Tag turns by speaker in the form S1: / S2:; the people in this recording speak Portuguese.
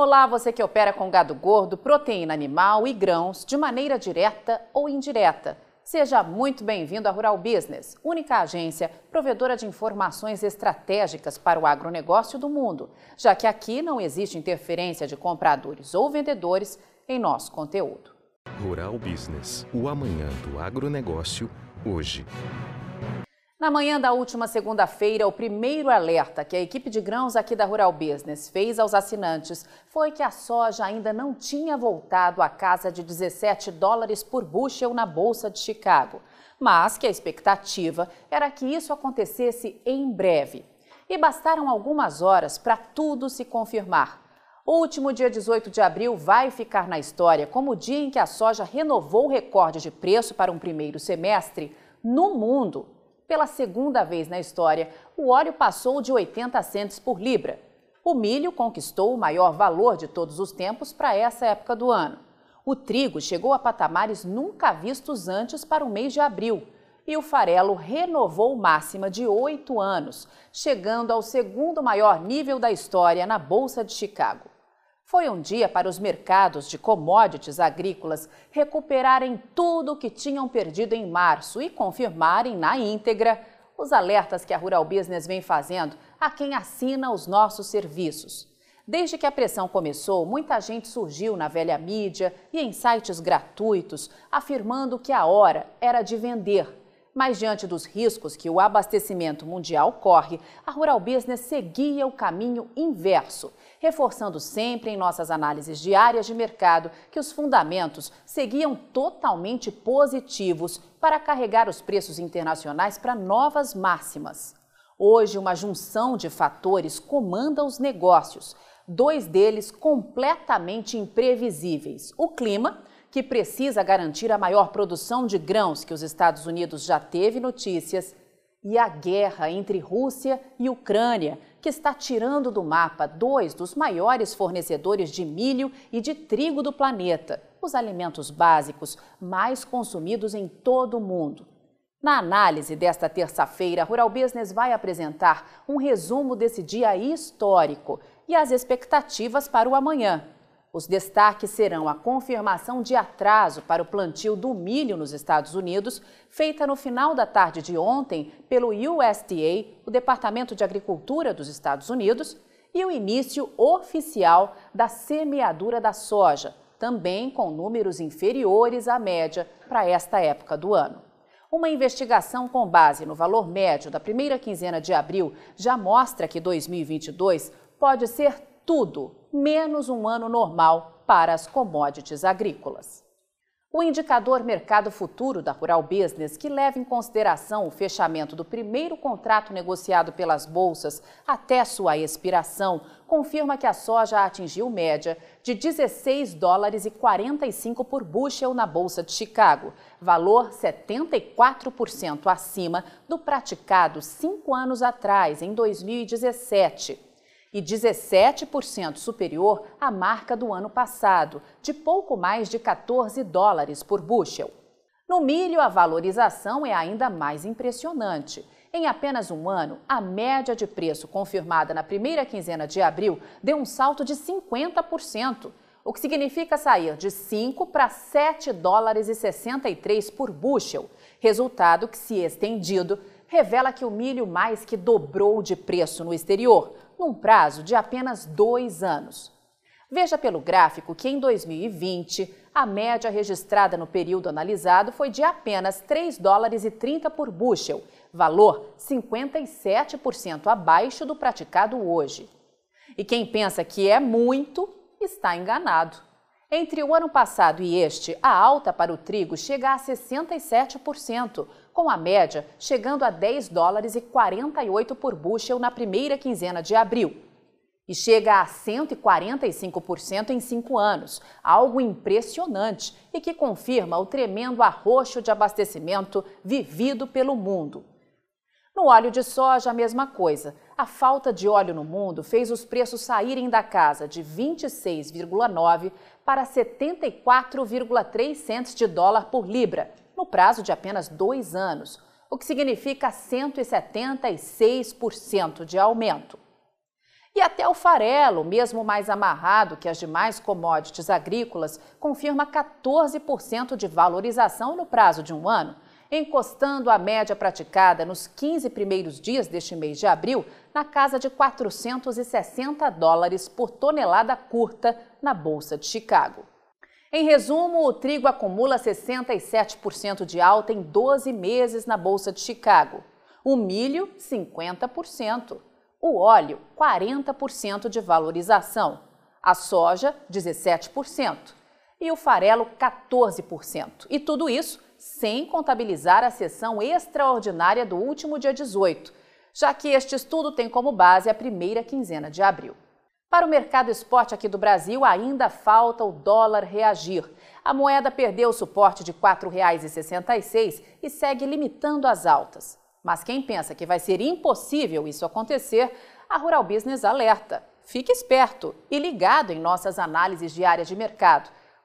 S1: Olá, você que opera com gado gordo, proteína animal e grãos de maneira direta ou indireta. Seja muito bem-vindo à Rural Business, única agência provedora de informações estratégicas para o agronegócio do mundo, já que aqui não existe interferência de compradores ou vendedores em nosso conteúdo.
S2: Rural Business, o amanhã do agronegócio, hoje.
S1: Na manhã da última segunda-feira, o primeiro alerta que a equipe de grãos aqui da Rural Business fez aos assinantes foi que a soja ainda não tinha voltado à casa de 17 dólares por bushel na Bolsa de Chicago, mas que a expectativa era que isso acontecesse em breve. E bastaram algumas horas para tudo se confirmar. O último dia 18 de abril vai ficar na história como o dia em que a soja renovou o recorde de preço para um primeiro semestre no mundo pela segunda vez na história, o óleo passou de 80 centes por libra. O milho conquistou o maior valor de todos os tempos para essa época do ano. O trigo chegou a patamares nunca vistos antes para o mês de abril. E o farelo renovou máxima de oito anos, chegando ao segundo maior nível da história na Bolsa de Chicago. Foi um dia para os mercados de commodities agrícolas recuperarem tudo o que tinham perdido em março e confirmarem na íntegra os alertas que a Rural Business vem fazendo a quem assina os nossos serviços. Desde que a pressão começou, muita gente surgiu na velha mídia e em sites gratuitos afirmando que a hora era de vender mas diante dos riscos que o abastecimento mundial corre, a Rural Business seguia o caminho inverso, reforçando sempre em nossas análises diárias de mercado que os fundamentos seguiam totalmente positivos para carregar os preços internacionais para novas máximas. Hoje, uma junção de fatores comanda os negócios, dois deles completamente imprevisíveis: o clima que precisa garantir a maior produção de grãos que os Estados Unidos já teve notícias, e a guerra entre Rússia e Ucrânia, que está tirando do mapa dois dos maiores fornecedores de milho e de trigo do planeta, os alimentos básicos mais consumidos em todo o mundo. Na análise desta terça-feira, Rural Business vai apresentar um resumo desse dia histórico e as expectativas para o amanhã. Os destaques serão a confirmação de atraso para o plantio do milho nos Estados Unidos, feita no final da tarde de ontem pelo USDA, o Departamento de Agricultura dos Estados Unidos, e o início oficial da semeadura da soja, também com números inferiores à média para esta época do ano. Uma investigação com base no valor médio da primeira quinzena de abril já mostra que 2022 pode ser tudo menos um ano normal para as commodities agrícolas. O indicador Mercado Futuro da Rural Business, que leva em consideração o fechamento do primeiro contrato negociado pelas bolsas até sua expiração, confirma que a soja atingiu média de 16 dólares e 45 por bushel na bolsa de Chicago, valor 74% acima do praticado cinco anos atrás, em 2017 e 17% superior à marca do ano passado, de pouco mais de 14 dólares por bushel. No milho, a valorização é ainda mais impressionante. Em apenas um ano, a média de preço confirmada na primeira quinzena de abril deu um salto de 50%, o que significa sair de 5 para 7 dólares e 63 por bushel, resultado que, se estendido, revela que o milho mais que dobrou de preço no exterior, num prazo de apenas dois anos. Veja pelo gráfico que em 2020, a média registrada no período analisado foi de apenas 3 dólares e 30 por bushel, valor 57% abaixo do praticado hoje. E quem pensa que é muito, está enganado. Entre o ano passado e este, a alta para o trigo chega a 67%, com a média chegando a 10 dólares e 48 por bushel na primeira quinzena de abril. E chega a 145% em cinco anos, algo impressionante e que confirma o tremendo arroxo de abastecimento vivido pelo mundo. No óleo de soja, a mesma coisa. A falta de óleo no mundo fez os preços saírem da casa de 26,9 para 74,3 centes de dólar por libra, no prazo de apenas dois anos, o que significa 176% de aumento. E até o farelo, mesmo mais amarrado que as demais commodities agrícolas, confirma 14% de valorização no prazo de um ano, encostando a média praticada nos 15 primeiros dias deste mês de abril na casa de 460 dólares por tonelada curta na Bolsa de Chicago. Em resumo, o trigo acumula 67% de alta em 12 meses na Bolsa de Chicago. O milho, 50% o óleo 40% de valorização, a soja 17% e o farelo 14%. E tudo isso sem contabilizar a sessão extraordinária do último dia 18, já que este estudo tem como base a primeira quinzena de abril. Para o mercado esporte aqui do Brasil, ainda falta o dólar reagir. A moeda perdeu o suporte de R$ 4,66 e segue limitando as altas. Mas quem pensa que vai ser impossível isso acontecer, a Rural Business alerta. Fique esperto e ligado em nossas análises diárias de mercado,